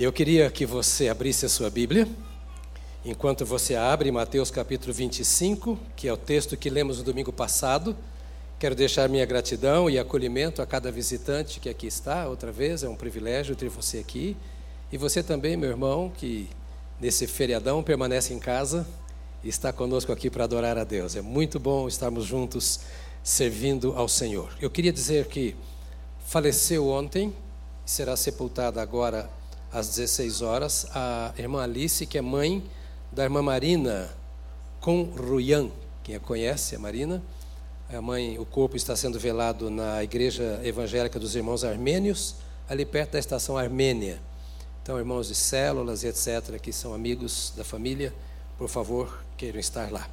Eu queria que você abrisse a sua Bíblia. Enquanto você abre Mateus capítulo 25, que é o texto que lemos no domingo passado, quero deixar minha gratidão e acolhimento a cada visitante que aqui está, outra vez, é um privilégio ter você aqui. E você também, meu irmão, que nesse feriadão permanece em casa e está conosco aqui para adorar a Deus. É muito bom estarmos juntos servindo ao Senhor. Eu queria dizer que faleceu ontem, será sepultada agora às 16 horas, a irmã Alice, que é mãe da irmã Marina Conruyan. Quem a conhece, a Marina? A mãe, o corpo está sendo velado na Igreja Evangélica dos Irmãos Armênios, ali perto da estação Armênia. Então, irmãos de células e etc., que são amigos da família, por favor, queiram estar lá.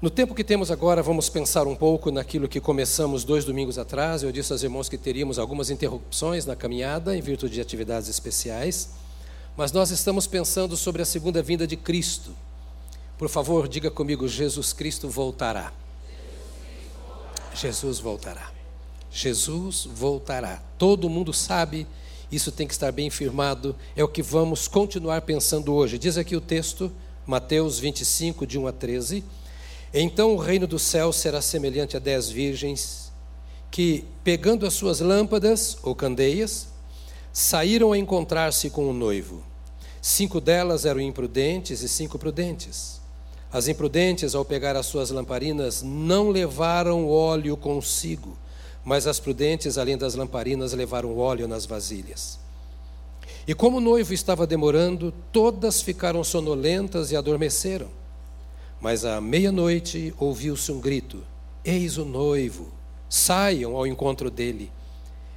No tempo que temos agora, vamos pensar um pouco naquilo que começamos dois domingos atrás. Eu disse aos irmãos que teríamos algumas interrupções na caminhada, em virtude de atividades especiais. Mas nós estamos pensando sobre a segunda vinda de Cristo. Por favor, diga comigo: Jesus Cristo voltará. Jesus voltará. Jesus voltará. Todo mundo sabe, isso tem que estar bem firmado, é o que vamos continuar pensando hoje. Diz aqui o texto, Mateus 25, de 1 a 13. Então o reino do céu será semelhante a dez virgens que, pegando as suas lâmpadas ou candeias, saíram a encontrar-se com o noivo. Cinco delas eram imprudentes e cinco prudentes. As imprudentes, ao pegar as suas lamparinas, não levaram óleo consigo, mas as prudentes, além das lamparinas, levaram óleo nas vasilhas. E como o noivo estava demorando, todas ficaram sonolentas e adormeceram. Mas à meia-noite ouviu-se um grito: Eis o noivo, saiam ao encontro dele.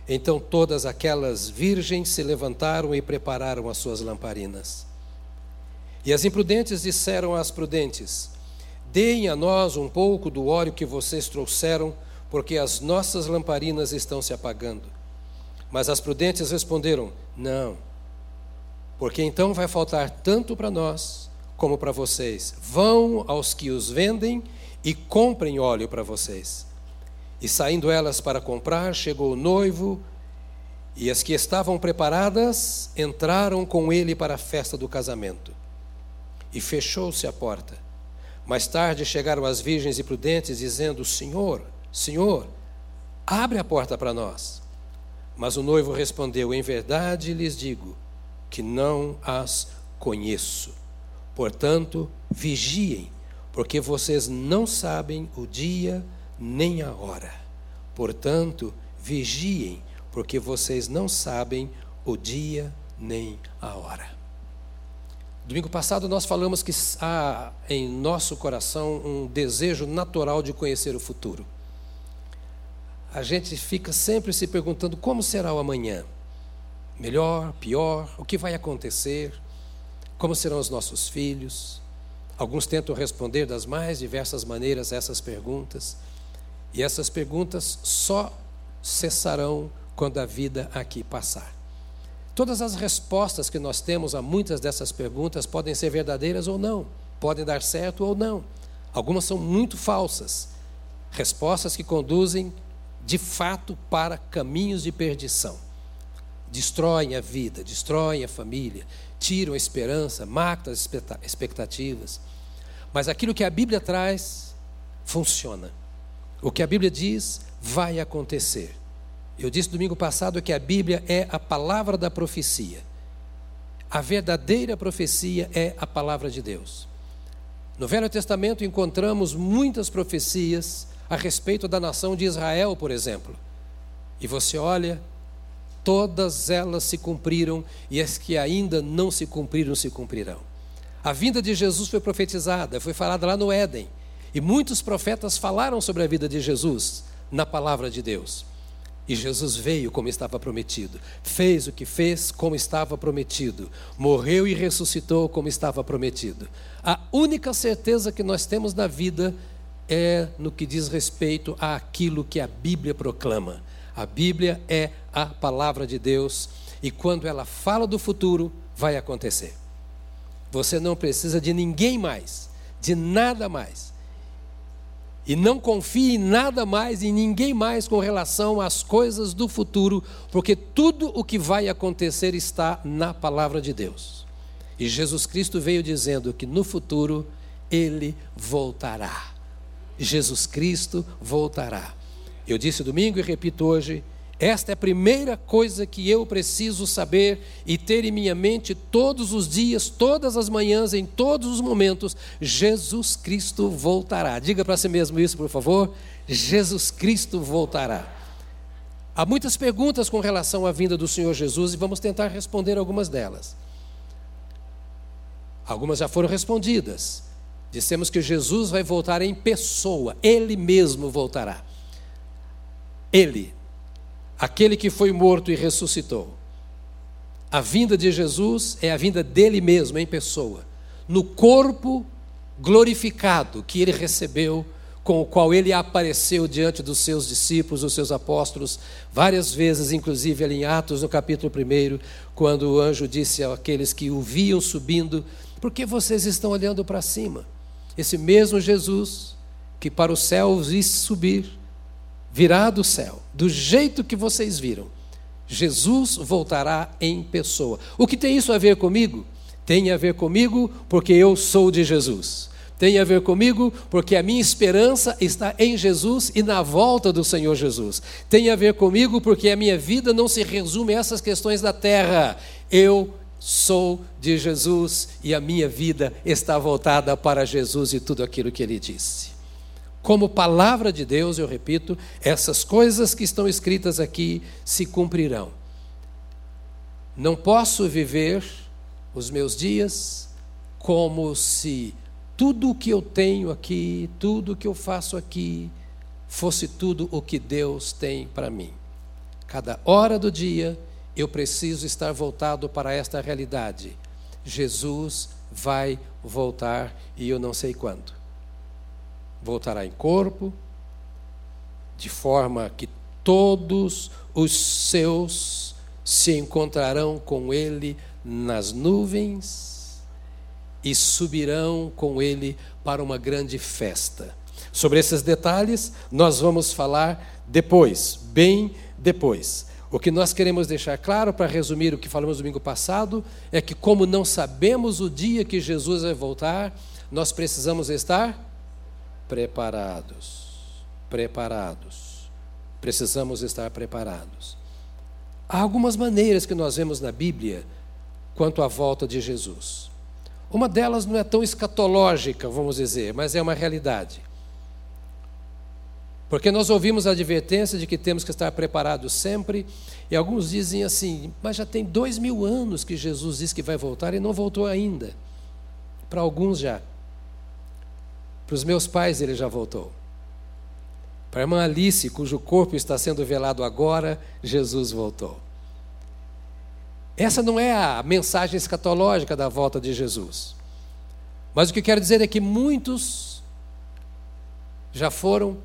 Então todas aquelas virgens se levantaram e prepararam as suas lamparinas. E as imprudentes disseram às prudentes: Deem a nós um pouco do óleo que vocês trouxeram, porque as nossas lamparinas estão se apagando. Mas as prudentes responderam: Não, porque então vai faltar tanto para nós como para vocês. Vão aos que os vendem e comprem óleo para vocês. E saindo elas para comprar, chegou o noivo, e as que estavam preparadas entraram com ele para a festa do casamento. E fechou-se a porta. Mais tarde chegaram as virgens e prudentes, dizendo: Senhor, Senhor, abre a porta para nós. Mas o noivo respondeu: Em verdade lhes digo que não as conheço. Portanto, vigiem, porque vocês não sabem o dia nem a hora. Portanto, vigiem, porque vocês não sabem o dia nem a hora. Domingo passado nós falamos que há em nosso coração um desejo natural de conhecer o futuro. A gente fica sempre se perguntando como será o amanhã. Melhor, pior, o que vai acontecer? Como serão os nossos filhos? Alguns tentam responder das mais diversas maneiras essas perguntas. E essas perguntas só cessarão quando a vida aqui passar. Todas as respostas que nós temos a muitas dessas perguntas podem ser verdadeiras ou não, podem dar certo ou não. Algumas são muito falsas, respostas que conduzem de fato para caminhos de perdição. Destroem a vida, destroem a família, tiram a esperança, matam as expectativas. Mas aquilo que a Bíblia traz funciona. O que a Bíblia diz vai acontecer. Eu disse domingo passado que a Bíblia é a palavra da profecia. A verdadeira profecia é a palavra de Deus. No Velho Testamento encontramos muitas profecias a respeito da nação de Israel, por exemplo. E você olha, todas elas se cumpriram e as que ainda não se cumpriram se cumprirão. A vinda de Jesus foi profetizada, foi falada lá no Éden. E muitos profetas falaram sobre a vida de Jesus na palavra de Deus. E Jesus veio como estava prometido, fez o que fez como estava prometido, morreu e ressuscitou como estava prometido. A única certeza que nós temos na vida é no que diz respeito àquilo que a Bíblia proclama. A Bíblia é a palavra de Deus e quando ela fala do futuro, vai acontecer. Você não precisa de ninguém mais, de nada mais E não confie em nada mais, em ninguém mais com relação às coisas do futuro, porque tudo o que vai acontecer está na palavra de Deus. E Jesus Cristo veio dizendo que no futuro ele voltará. Jesus Cristo voltará. Eu disse domingo e repito hoje: esta é a primeira coisa que eu preciso saber e ter em minha mente todos os dias, todas as manhãs, em todos os momentos. Jesus Cristo voltará. Diga para si mesmo isso, por favor. Jesus Cristo voltará. Há muitas perguntas com relação à vinda do Senhor Jesus e vamos tentar responder algumas delas. Algumas já foram respondidas. Dissemos que Jesus vai voltar em pessoa, ele mesmo voltará. Ele, aquele que foi morto e ressuscitou. A vinda de Jesus é a vinda dele mesmo em pessoa, no corpo glorificado que ele recebeu, com o qual ele apareceu diante dos seus discípulos, dos seus apóstolos, várias vezes, inclusive ali em Atos, no capítulo 1, quando o anjo disse àqueles que o viam subindo: Por que vocês estão olhando para cima? Esse mesmo Jesus que para o céu visse subir, virá do céu, do jeito que vocês viram. Jesus voltará em pessoa. O que tem isso a ver comigo? Tem a ver comigo porque eu sou de Jesus. Tem a ver comigo porque a minha esperança está em Jesus e na volta do Senhor Jesus. Tem a ver comigo porque a minha vida não se resume a essas questões da terra. Eu sou de Jesus e a minha vida está voltada para Jesus e tudo aquilo que ele disse. Como palavra de Deus, eu repito, essas coisas que estão escritas aqui se cumprirão. Não posso viver os meus dias como se tudo o que eu tenho aqui, tudo o que eu faço aqui, fosse tudo o que Deus tem para mim. Cada hora do dia eu preciso estar voltado para esta realidade. Jesus vai voltar e eu não sei quando voltará em corpo, de forma que todos os seus se encontrarão com ele nas nuvens e subirão com ele para uma grande festa. Sobre esses detalhes, nós vamos falar depois, bem depois. O que nós queremos deixar claro, para resumir o que falamos domingo passado, é que, como não sabemos o dia que Jesus vai voltar, nós precisamos estar preparados. Preparados. Precisamos estar preparados. Há algumas maneiras que nós vemos na Bíblia quanto à volta de Jesus. Uma delas não é tão escatológica, vamos dizer, mas é uma realidade. Porque nós ouvimos a advertência de que temos que estar preparados sempre, e alguns dizem assim, mas já tem dois mil anos que Jesus disse que vai voltar e não voltou ainda. Para alguns já. Para os meus pais ele já voltou. Para a irmã Alice, cujo corpo está sendo velado agora, Jesus voltou. Essa não é a mensagem escatológica da volta de Jesus. Mas o que quero dizer é que muitos já foram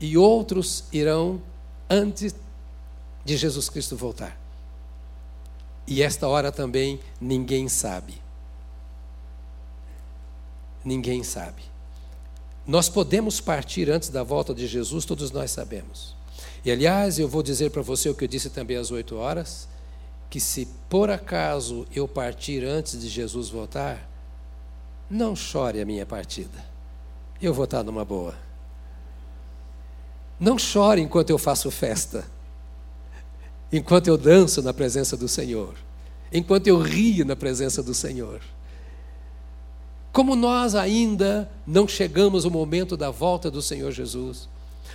e outros irão antes de Jesus Cristo voltar. E esta hora também ninguém sabe. Ninguém sabe. Nós podemos partir antes da volta de Jesus, todos nós sabemos. E aliás, eu vou dizer para você o que eu disse também às oito horas: que se por acaso eu partir antes de Jesus voltar, não chore a minha partida. Eu vou estar numa boa. Não chore enquanto eu faço festa, enquanto eu danço na presença do Senhor, enquanto eu rio na presença do Senhor. Como nós ainda não chegamos ao momento da volta do Senhor Jesus,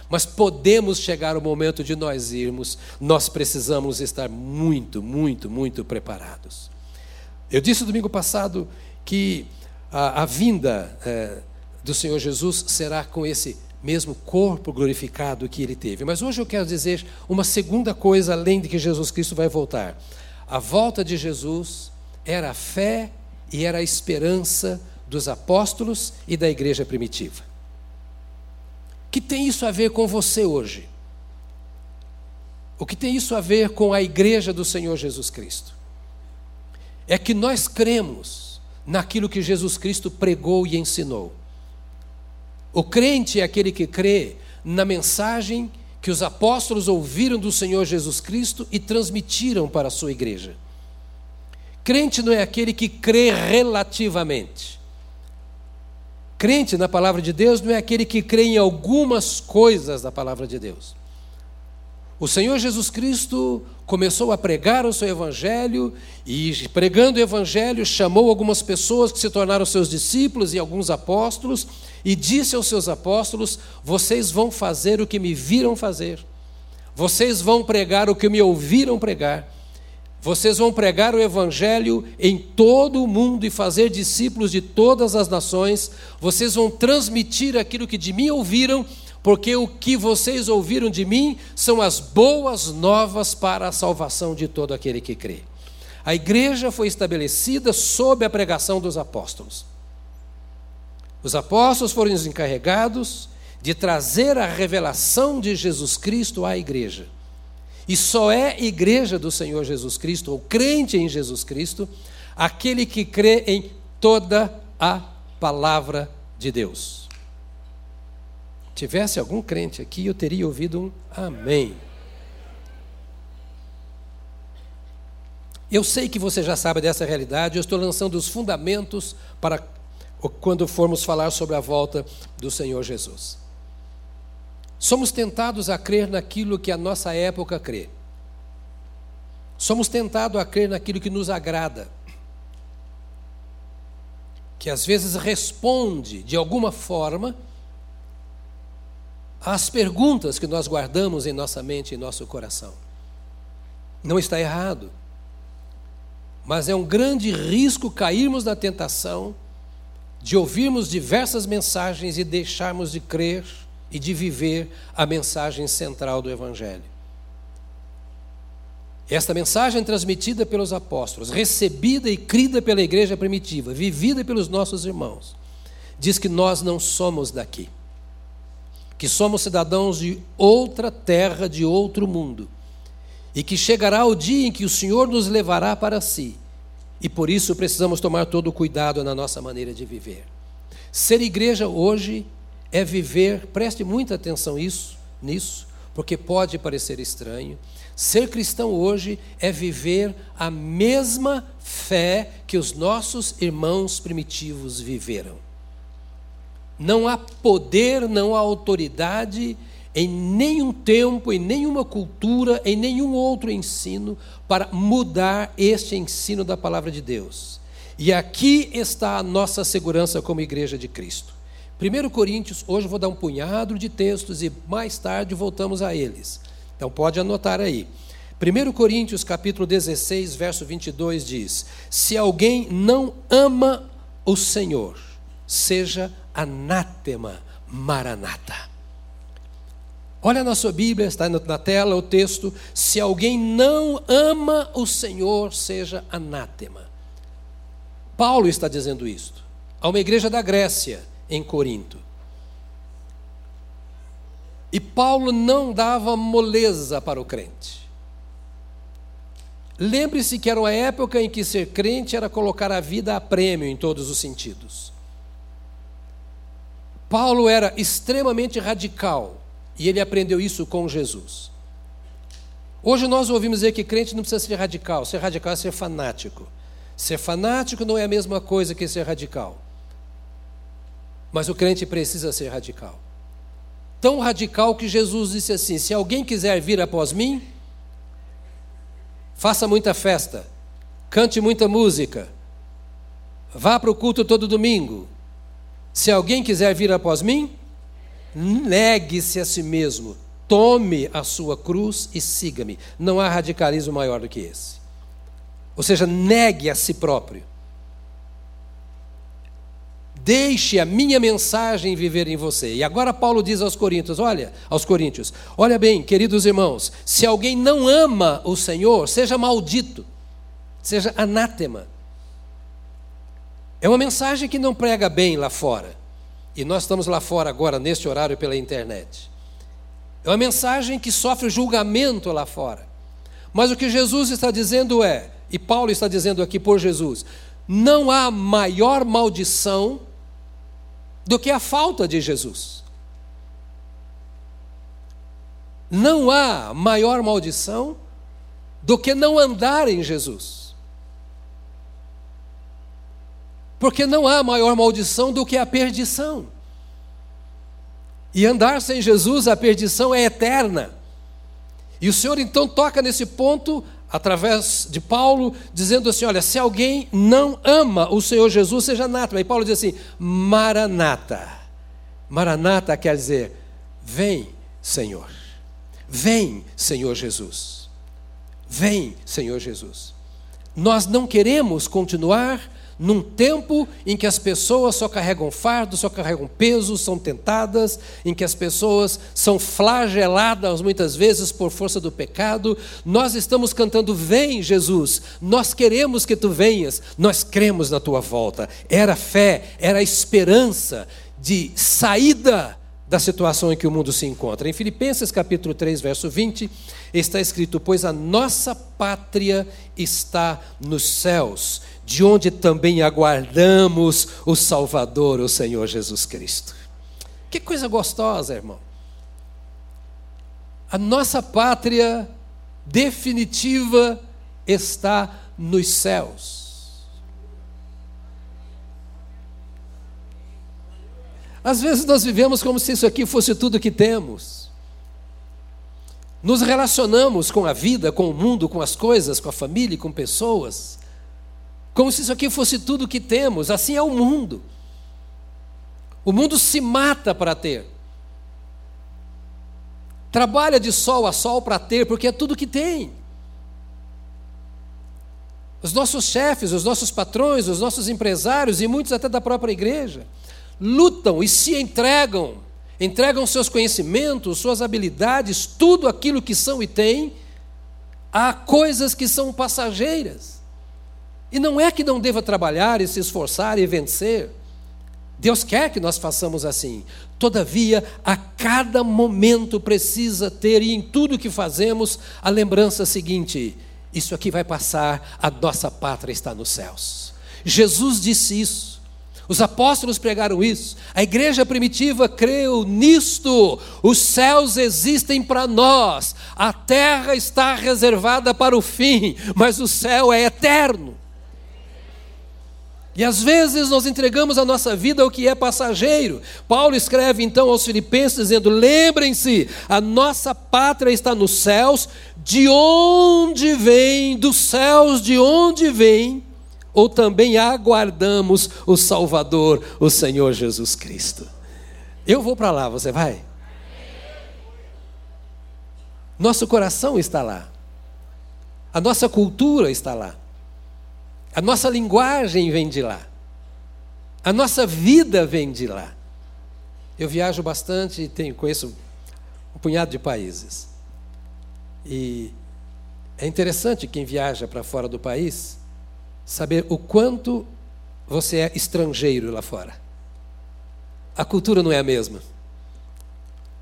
mas podemos chegar ao momento de nós irmos, nós precisamos estar muito, muito, muito preparados. Eu disse domingo passado que a, a vinda é, do Senhor Jesus será com esse mesmo corpo glorificado que ele teve. Mas hoje eu quero dizer uma segunda coisa além de que Jesus Cristo vai voltar. A volta de Jesus era a fé e era a esperança dos apóstolos e da igreja primitiva. O que tem isso a ver com você hoje? O que tem isso a ver com a igreja do Senhor Jesus Cristo? É que nós cremos naquilo que Jesus Cristo pregou e ensinou. O crente é aquele que crê na mensagem que os apóstolos ouviram do Senhor Jesus Cristo e transmitiram para a sua igreja. Crente não é aquele que crê relativamente. Crente na palavra de Deus não é aquele que crê em algumas coisas da palavra de Deus. O Senhor Jesus Cristo começou a pregar o seu evangelho e, pregando o evangelho, chamou algumas pessoas que se tornaram seus discípulos e alguns apóstolos e disse aos seus apóstolos: Vocês vão fazer o que me viram fazer, vocês vão pregar o que me ouviram pregar. Vocês vão pregar o Evangelho em todo o mundo e fazer discípulos de todas as nações. Vocês vão transmitir aquilo que de mim ouviram porque o que vocês ouviram de mim são as boas novas para a salvação de todo aquele que crê. A igreja foi estabelecida sob a pregação dos apóstolos. Os apóstolos foram os encarregados de trazer a revelação de Jesus Cristo à igreja. E só é igreja do Senhor Jesus Cristo, ou crente em Jesus Cristo, aquele que crê em toda a palavra de Deus tivesse algum crente aqui, eu teria ouvido um amém. Eu sei que você já sabe dessa realidade, eu estou lançando os fundamentos para quando formos falar sobre a volta do Senhor Jesus. Somos tentados a crer naquilo que a nossa época crê. Somos tentados a crer naquilo que nos agrada. Que às vezes responde de alguma forma às perguntas que nós guardamos em nossa mente e nosso coração. Não está errado, mas é um grande risco cairmos na tentação de ouvirmos diversas mensagens e deixarmos de crer e de viver a mensagem central do Evangelho. Esta mensagem transmitida pelos apóstolos, recebida e crida pela igreja primitiva, vivida pelos nossos irmãos, diz que nós não somos daqui que somos cidadãos de outra terra, de outro mundo, e que chegará o dia em que o Senhor nos levará para si, e por isso precisamos tomar todo o cuidado na nossa maneira de viver. Ser igreja hoje é viver, preste muita atenção isso, nisso, porque pode parecer estranho. Ser cristão hoje é viver a mesma fé que os nossos irmãos primitivos viveram. Não há poder, não há autoridade em nenhum tempo, em nenhuma cultura, em nenhum outro ensino para mudar este ensino da palavra de Deus. E aqui está a nossa segurança como igreja de Cristo. 1 Coríntios, hoje vou dar um punhado de textos e mais tarde voltamos a eles. Então pode anotar aí. 1 Coríntios capítulo 16, verso 22 diz: Se alguém não ama o Senhor, seja anátema maranata. Olha na sua Bíblia, está na tela o texto: se alguém não ama o Senhor, seja anátema. Paulo está dizendo isto a uma igreja da Grécia, em Corinto. E Paulo não dava moleza para o crente. Lembre-se que era uma época em que ser crente era colocar a vida a prêmio em todos os sentidos. Paulo era extremamente radical e ele aprendeu isso com Jesus. Hoje nós ouvimos dizer que crente não precisa ser radical, ser radical é ser fanático. Ser fanático não é a mesma coisa que ser radical. Mas o crente precisa ser radical. Tão radical que Jesus disse assim: se alguém quiser vir após mim, faça muita festa, cante muita música, vá para o culto todo domingo, se alguém quiser vir após mim, negue-se a si mesmo, tome a sua cruz e siga-me. Não há radicalismo maior do que esse. Ou seja, negue a si próprio. Deixe a minha mensagem viver em você. E agora Paulo diz aos Coríntios, olha, aos Coríntios, olha bem, queridos irmãos, se alguém não ama o Senhor, seja maldito, seja anátema. É uma mensagem que não prega bem lá fora. E nós estamos lá fora agora, neste horário, pela internet. É uma mensagem que sofre julgamento lá fora. Mas o que Jesus está dizendo é, e Paulo está dizendo aqui por Jesus, não há maior maldição do que a falta de Jesus. Não há maior maldição do que não andar em Jesus. Porque não há maior maldição do que a perdição. E andar sem Jesus, a perdição é eterna. E o Senhor então toca nesse ponto, através de Paulo, dizendo assim: olha, se alguém não ama o Senhor Jesus, seja anátema. E Paulo diz assim: Maranata. Maranata quer dizer: vem, Senhor. Vem, Senhor Jesus. Vem, Senhor Jesus. Nós não queremos continuar num tempo em que as pessoas só carregam fardo, só carregam peso, são tentadas, em que as pessoas são flageladas muitas vezes por força do pecado, nós estamos cantando: Vem, Jesus, nós queremos que tu venhas, nós cremos na tua volta. Era fé, era esperança de saída da situação em que o mundo se encontra. Em Filipenses capítulo 3, verso 20, está escrito: Pois a nossa pátria está nos céus de onde também aguardamos o Salvador, o Senhor Jesus Cristo. Que coisa gostosa, irmão. A nossa pátria definitiva está nos céus. Às vezes nós vivemos como se isso aqui fosse tudo que temos. Nos relacionamos com a vida, com o mundo, com as coisas, com a família, com pessoas como se isso aqui fosse tudo que temos. Assim é o mundo. O mundo se mata para ter. Trabalha de sol a sol para ter, porque é tudo que tem. Os nossos chefes, os nossos patrões, os nossos empresários e muitos até da própria igreja lutam e se entregam, entregam seus conhecimentos, suas habilidades, tudo aquilo que são e têm, a coisas que são passageiras. E não é que não deva trabalhar e se esforçar e vencer. Deus quer que nós façamos assim. Todavia, a cada momento precisa ter, e em tudo que fazemos, a lembrança seguinte: isso aqui vai passar, a nossa pátria está nos céus. Jesus disse isso. Os apóstolos pregaram isso, a igreja primitiva creu nisto. Os céus existem para nós, a terra está reservada para o fim, mas o céu é eterno. E às vezes nós entregamos a nossa vida ao que é passageiro. Paulo escreve então aos Filipenses dizendo: Lembrem-se, a nossa pátria está nos céus, de onde vem, dos céus de onde vem, ou também aguardamos o Salvador, o Senhor Jesus Cristo. Eu vou para lá, você vai? Nosso coração está lá, a nossa cultura está lá. A nossa linguagem vem de lá. A nossa vida vem de lá. Eu viajo bastante e tenho, conheço um punhado de países. E é interessante quem viaja para fora do país saber o quanto você é estrangeiro lá fora. A cultura não é a mesma.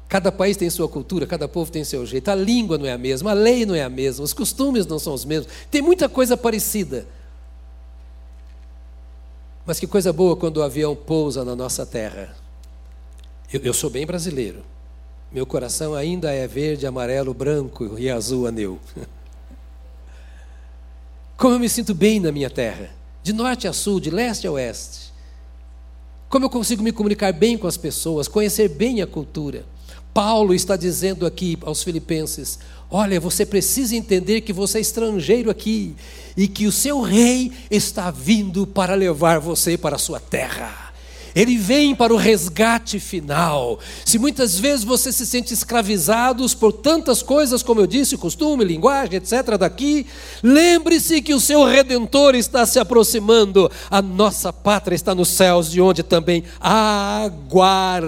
Cada país tem sua cultura, cada povo tem seu jeito. A língua não é a mesma, a lei não é a mesma, os costumes não são os mesmos. Tem muita coisa parecida. Mas que coisa boa quando o avião pousa na nossa terra. Eu, eu, sou bem brasileiro. Meu coração ainda é verde, amarelo, branco e azul anel. Como eu me sinto bem na minha terra, de norte a sul, de leste a oeste. Como eu consigo me comunicar bem com as pessoas, conhecer bem a cultura. Paulo está dizendo aqui aos Filipenses: olha, você precisa entender que você é estrangeiro aqui e que o seu rei está vindo para levar você para a sua terra. Ele vem para o resgate final. Se muitas vezes você se sente escravizado por tantas coisas, como eu disse, costume, linguagem, etc., daqui, lembre-se que o seu redentor está se aproximando. A nossa pátria está nos céus, de onde também aguardamos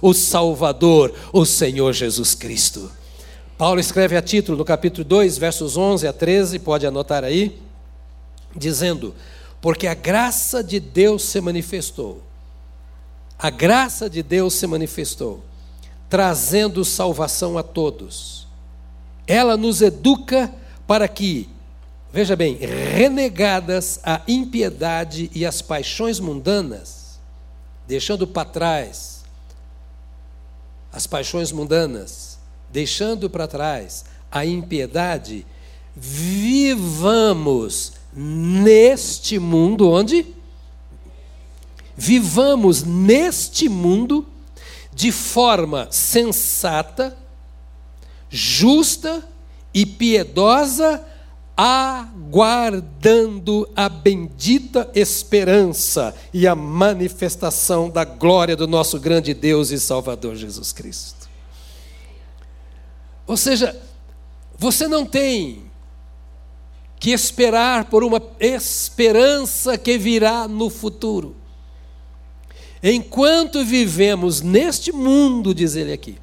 o Salvador, o Senhor Jesus Cristo. Paulo escreve a título no capítulo 2, versos 11 a 13, pode anotar aí, dizendo: porque a graça de Deus se manifestou. A graça de Deus se manifestou, trazendo salvação a todos. Ela nos educa para que, veja bem, renegadas a impiedade e as paixões mundanas, deixando para trás as paixões mundanas, deixando para trás a impiedade, vivamos neste mundo onde vivamos neste mundo de forma sensata, justa e piedosa, aguardando a bendita esperança e a manifestação da glória do nosso grande Deus e Salvador Jesus Cristo. Ou seja, você não tem que esperar por uma esperança que virá no futuro. Enquanto vivemos neste mundo, diz ele aqui,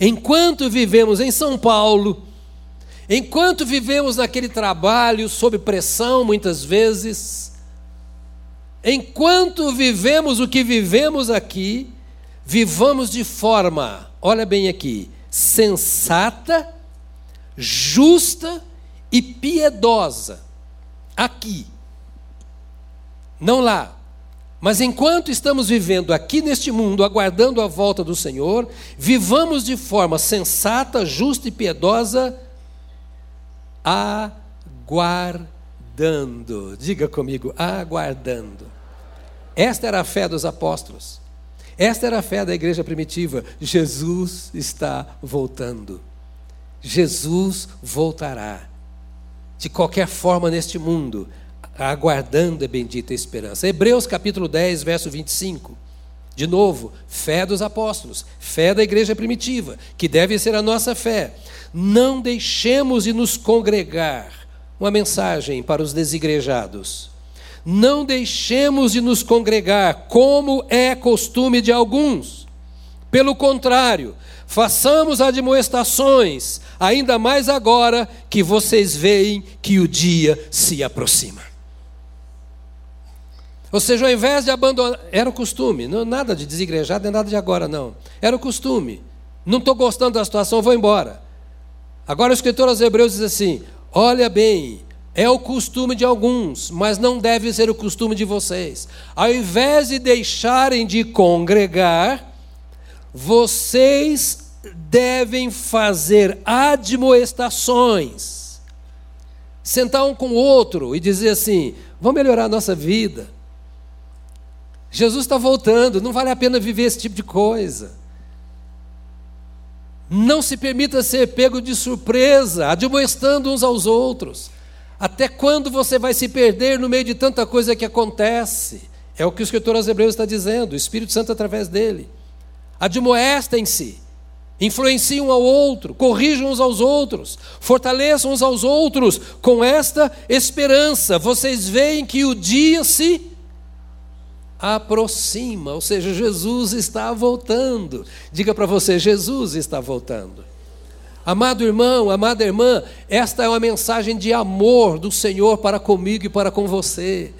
enquanto vivemos em São Paulo, enquanto vivemos naquele trabalho sob pressão, muitas vezes, enquanto vivemos o que vivemos aqui, vivamos de forma, olha bem aqui, sensata, justa e piedosa. Aqui, não lá. Mas enquanto estamos vivendo aqui neste mundo, aguardando a volta do Senhor, vivamos de forma sensata, justa e piedosa, aguardando. Diga comigo, aguardando. Esta era a fé dos apóstolos. Esta era a fé da igreja primitiva. Jesus está voltando. Jesus voltará. De qualquer forma neste mundo, aguardando a bendita esperança. Hebreus capítulo 10, verso 25. De novo, fé dos apóstolos, fé da igreja primitiva, que deve ser a nossa fé. Não deixemos de nos congregar. Uma mensagem para os desigrejados. Não deixemos de nos congregar, como é costume de alguns. Pelo contrário, façamos admoestações, ainda mais agora que vocês veem que o dia se aproxima. Ou seja, ao invés de abandonar, era o costume, não nada de desigrejado, nem nada de agora, não. Era o costume. Não estou gostando da situação, vou embora. Agora o escritor aos Hebreus diz assim: olha bem, é o costume de alguns, mas não deve ser o costume de vocês. Ao invés de deixarem de congregar, vocês devem fazer admoestações. Sentar um com o outro e dizer assim: vamos melhorar a nossa vida Jesus está voltando, não vale a pena viver esse tipo de coisa. Não se permita ser pego de surpresa, admoestando uns aos outros. Até quando você vai se perder no meio de tanta coisa que acontece? É o que o escritor aos Hebreus está dizendo, o Espírito Santo através dele. Admoestem-se, influenciem um ao outro, corrijam uns aos outros, fortaleçam uns aos outros com esta esperança. Vocês veem que o dia se aproxima, ou seja, Jesus está voltando. Diga para você: Jesus está voltando. Amado irmão, amada irmã, esta é uma mensagem de amor do Senhor para comigo e para com você.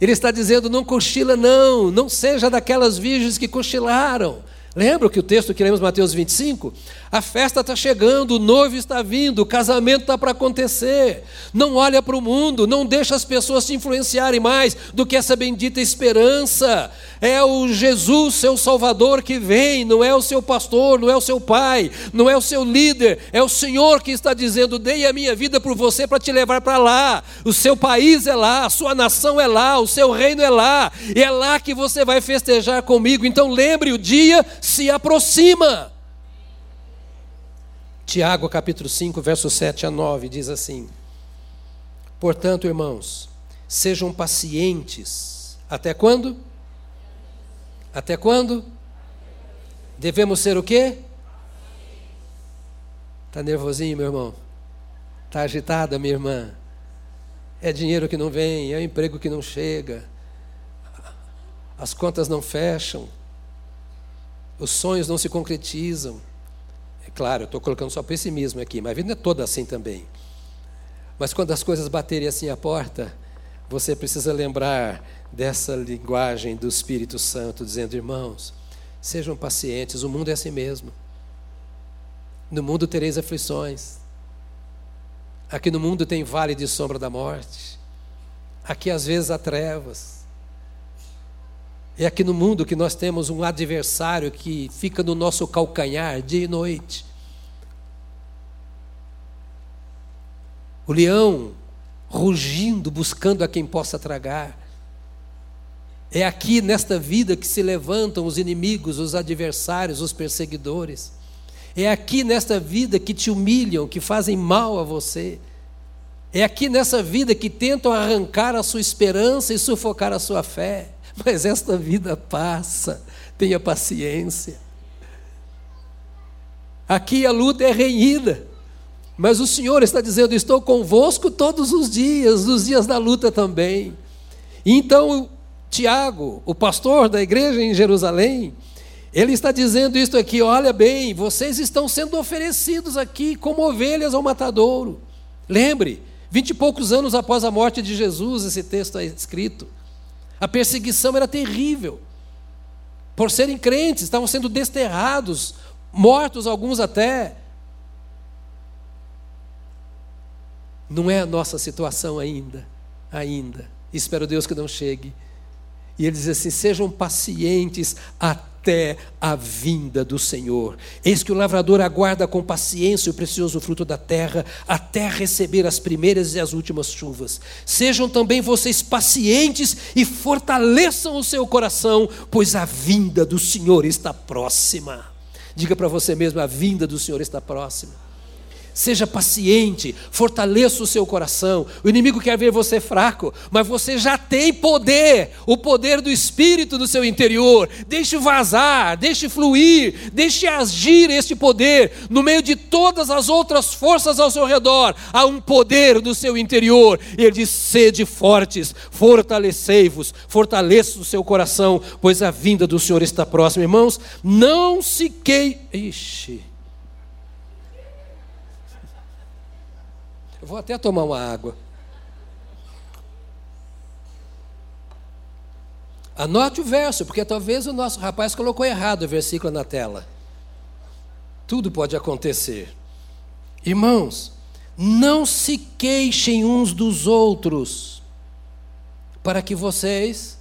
Ele está dizendo: não cochila, não, não seja daquelas virgens que cochilaram. Lembra que o texto que lemos Mateus 25? A festa está chegando, o noivo está vindo, o casamento está para acontecer. Não olha para o mundo, não deixa as pessoas te influenciarem mais do que essa bendita esperança. É o Jesus, seu Salvador, que vem, não é o seu pastor, não é o seu pai, não é o seu líder, é o Senhor que está dizendo: dei a minha vida por você para te levar para lá. O seu país é lá, a sua nação é lá, o seu reino é lá, e é lá que você vai festejar comigo. Então lembre, o dia se aproxima. Tiago capítulo 5, verso 7 a 9 diz assim: Portanto, irmãos, sejam pacientes. Até quando? Até quando? Devemos ser o quê? Está nervosinho, meu irmão? Está agitada, minha irmã? É dinheiro que não vem, é emprego que não chega, as contas não fecham, os sonhos não se concretizam Claro, eu estou colocando só pessimismo aqui, mas a vida não é toda assim também. Mas quando as coisas baterem assim à porta, você precisa lembrar dessa linguagem do Espírito Santo, dizendo: irmãos, sejam pacientes, o mundo é assim mesmo. No mundo tereis aflições. Aqui no mundo tem vale de sombra da morte. Aqui às vezes há trevas. É aqui no mundo que nós temos um adversário que fica no nosso calcanhar dia e noite. O leão rugindo, buscando a quem possa tragar. É aqui nesta vida que se levantam os inimigos, os adversários, os perseguidores. É aqui nesta vida que te humilham, que fazem mal a você. É aqui nessa vida que tentam arrancar a sua esperança e sufocar a sua fé. Mas esta vida passa, tenha paciência. Aqui a luta é renhida, mas o Senhor está dizendo: Estou convosco todos os dias, nos dias da luta também. então, Tiago, o pastor da igreja em Jerusalém, ele está dizendo isto aqui: olha bem, vocês estão sendo oferecidos aqui como ovelhas ao matadouro. Lembre, vinte e poucos anos após a morte de Jesus, esse texto é escrito. A perseguição era terrível. Por serem crentes, estavam sendo desterrados, mortos alguns até. Não é a nossa situação ainda, ainda. Espero Deus que não chegue. E ele diz assim: sejam pacientes até a vinda do Senhor. Eis que o lavrador aguarda com paciência o precioso fruto da terra, até receber as primeiras e as últimas chuvas. Sejam também vocês pacientes e fortaleçam o seu coração, pois a vinda do Senhor está próxima. Diga para você mesmo: a vinda do Senhor está próxima. Seja paciente, fortaleça o seu coração. O inimigo quer ver você fraco, mas você já tem poder, o poder do Espírito no seu interior. Deixe vazar, deixe fluir, deixe agir este poder. No meio de todas as outras forças ao seu redor, há um poder no seu interior. Ele diz: sede fortes, fortalecei-vos, fortaleça o seu coração, pois a vinda do Senhor está próxima. Irmãos, não se quei. Ixi. Eu vou até tomar uma água. Anote o verso, porque talvez o nosso rapaz colocou errado o versículo na tela. Tudo pode acontecer. Irmãos, não se queixem uns dos outros, para que vocês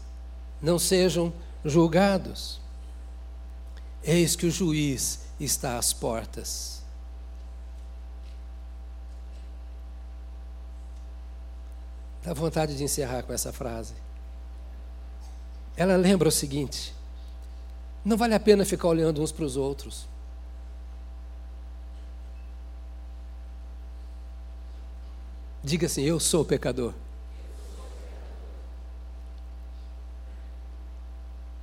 não sejam julgados. Eis que o juiz está às portas. Dá vontade de encerrar com essa frase. Ela lembra o seguinte: não vale a pena ficar olhando uns para os outros. Diga assim: Eu sou pecador.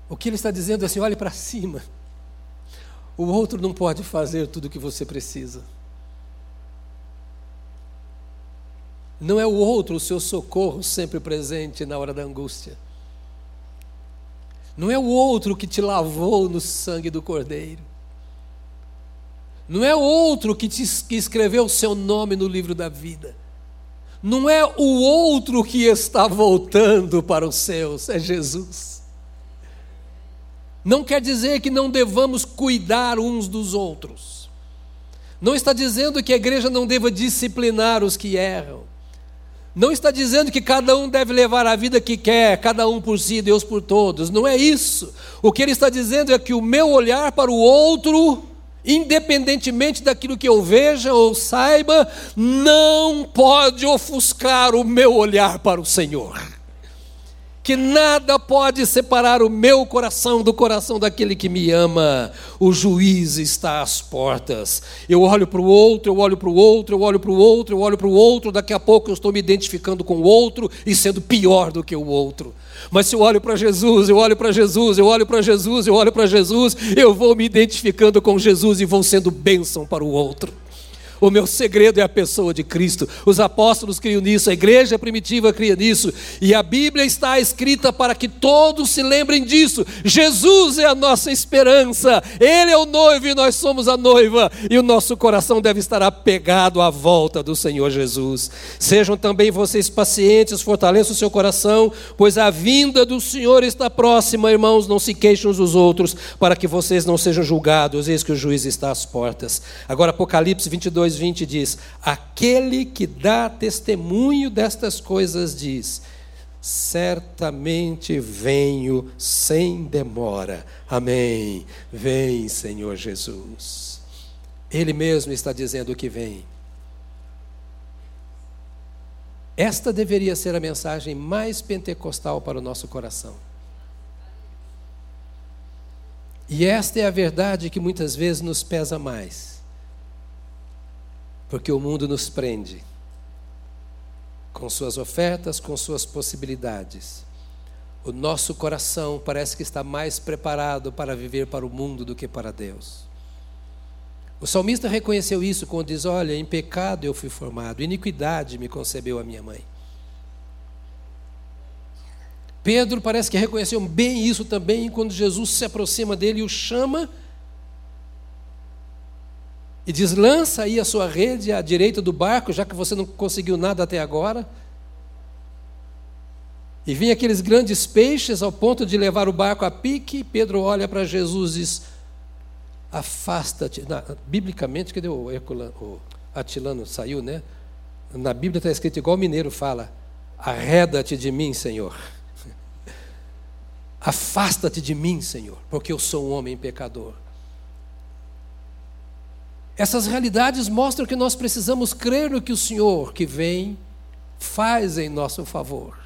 O que ele está dizendo é assim: olhe para cima. O outro não pode fazer tudo o que você precisa. Não é o outro o seu socorro sempre presente na hora da angústia. Não é o outro que te lavou no sangue do Cordeiro. Não é o outro que, te, que escreveu o seu nome no livro da vida. Não é o outro que está voltando para os céus, é Jesus. Não quer dizer que não devamos cuidar uns dos outros. Não está dizendo que a igreja não deva disciplinar os que erram. Não está dizendo que cada um deve levar a vida que quer, cada um por si, Deus por todos. Não é isso. O que ele está dizendo é que o meu olhar para o outro, independentemente daquilo que eu veja ou saiba, não pode ofuscar o meu olhar para o Senhor que nada pode separar o meu coração do coração daquele que me ama. O juiz está às portas. Eu olho para o outro, eu olho para o outro, eu olho para o outro, eu olho para o outro, daqui a pouco eu estou me identificando com o outro e sendo pior do que o outro. Mas se eu olho para Jesus, eu olho para Jesus, eu olho para Jesus, eu olho para Jesus, eu vou me identificando com Jesus e vou sendo bênção para o outro. O meu segredo é a pessoa de Cristo. Os apóstolos criam nisso, a igreja primitiva cria nisso, e a Bíblia está escrita para que todos se lembrem disso. Jesus é a nossa esperança, Ele é o noivo e nós somos a noiva, e o nosso coração deve estar apegado à volta do Senhor Jesus. Sejam também vocês pacientes, fortaleçam o seu coração, pois a vinda do Senhor está próxima, irmãos. Não se queixem uns dos outros, para que vocês não sejam julgados. Eis que o juiz está às portas. Agora, Apocalipse 22. 2,20 diz: Aquele que dá testemunho destas coisas diz: certamente venho sem demora. Amém. Vem, Senhor Jesus. Ele mesmo está dizendo que vem. Esta deveria ser a mensagem mais pentecostal para o nosso coração. E esta é a verdade que muitas vezes nos pesa mais. Porque o mundo nos prende com suas ofertas, com suas possibilidades. O nosso coração parece que está mais preparado para viver para o mundo do que para Deus. O salmista reconheceu isso quando diz: Olha, em pecado eu fui formado, iniquidade me concebeu a minha mãe. Pedro parece que reconheceu bem isso também quando Jesus se aproxima dele e o chama e diz: lança aí a sua rede à direita do barco, já que você não conseguiu nada até agora. E vem aqueles grandes peixes ao ponto de levar o barco a pique. Pedro olha para Jesus e diz: Afasta-te. Biblicamente, cadê o, o Atilano? Saiu, né? Na Bíblia está escrito igual o mineiro fala: Arreda-te de mim, Senhor. Afasta-te de mim, Senhor, porque eu sou um homem pecador. Essas realidades mostram que nós precisamos crer no que o Senhor que vem faz em nosso favor,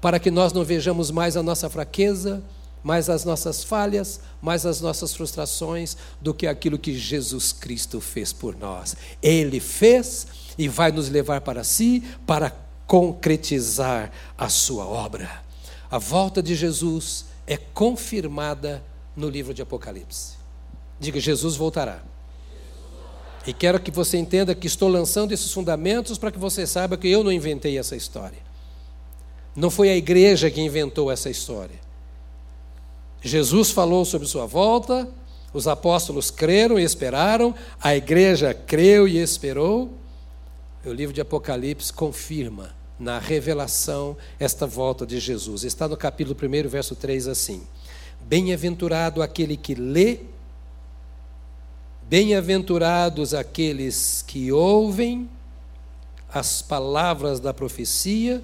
para que nós não vejamos mais a nossa fraqueza, mais as nossas falhas, mais as nossas frustrações, do que aquilo que Jesus Cristo fez por nós. Ele fez e vai nos levar para si para concretizar a sua obra. A volta de Jesus é confirmada no livro de Apocalipse. Diga: Jesus voltará. E quero que você entenda que estou lançando esses fundamentos para que você saiba que eu não inventei essa história. Não foi a igreja que inventou essa história. Jesus falou sobre sua volta, os apóstolos creram e esperaram, a igreja creu e esperou. O livro de Apocalipse confirma na revelação esta volta de Jesus. Está no capítulo 1, verso 3 assim: Bem-aventurado aquele que lê Bem-aventurados aqueles que ouvem as palavras da profecia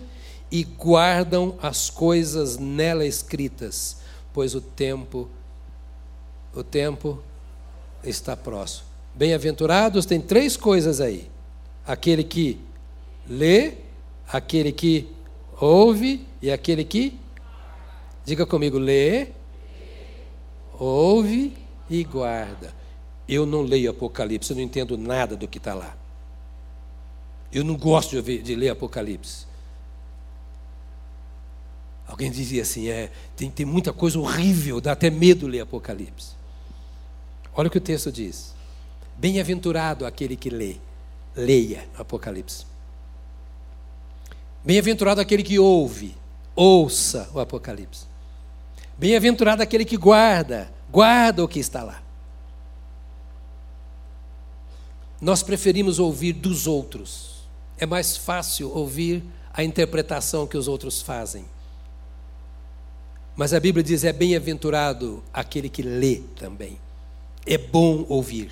e guardam as coisas nela escritas, pois o tempo o tempo está próximo. Bem-aventurados tem três coisas aí: aquele que lê, aquele que ouve e aquele que diga comigo, lê, ouve e guarda. Eu não leio Apocalipse, eu não entendo nada do que está lá. Eu não gosto de, ouvir, de, ler Apocalipse. Alguém dizia assim: é, tem, tem muita coisa horrível, dá até medo ler Apocalipse. Olha o que o texto diz: Bem-aventurado aquele que lê, leia Apocalipse. Bem-aventurado aquele que ouve, ouça o Apocalipse. Bem-aventurado aquele que guarda, guarda o que está lá. Nós preferimos ouvir dos outros. É mais fácil ouvir a interpretação que os outros fazem. Mas a Bíblia diz: é bem-aventurado aquele que lê também. É bom ouvir.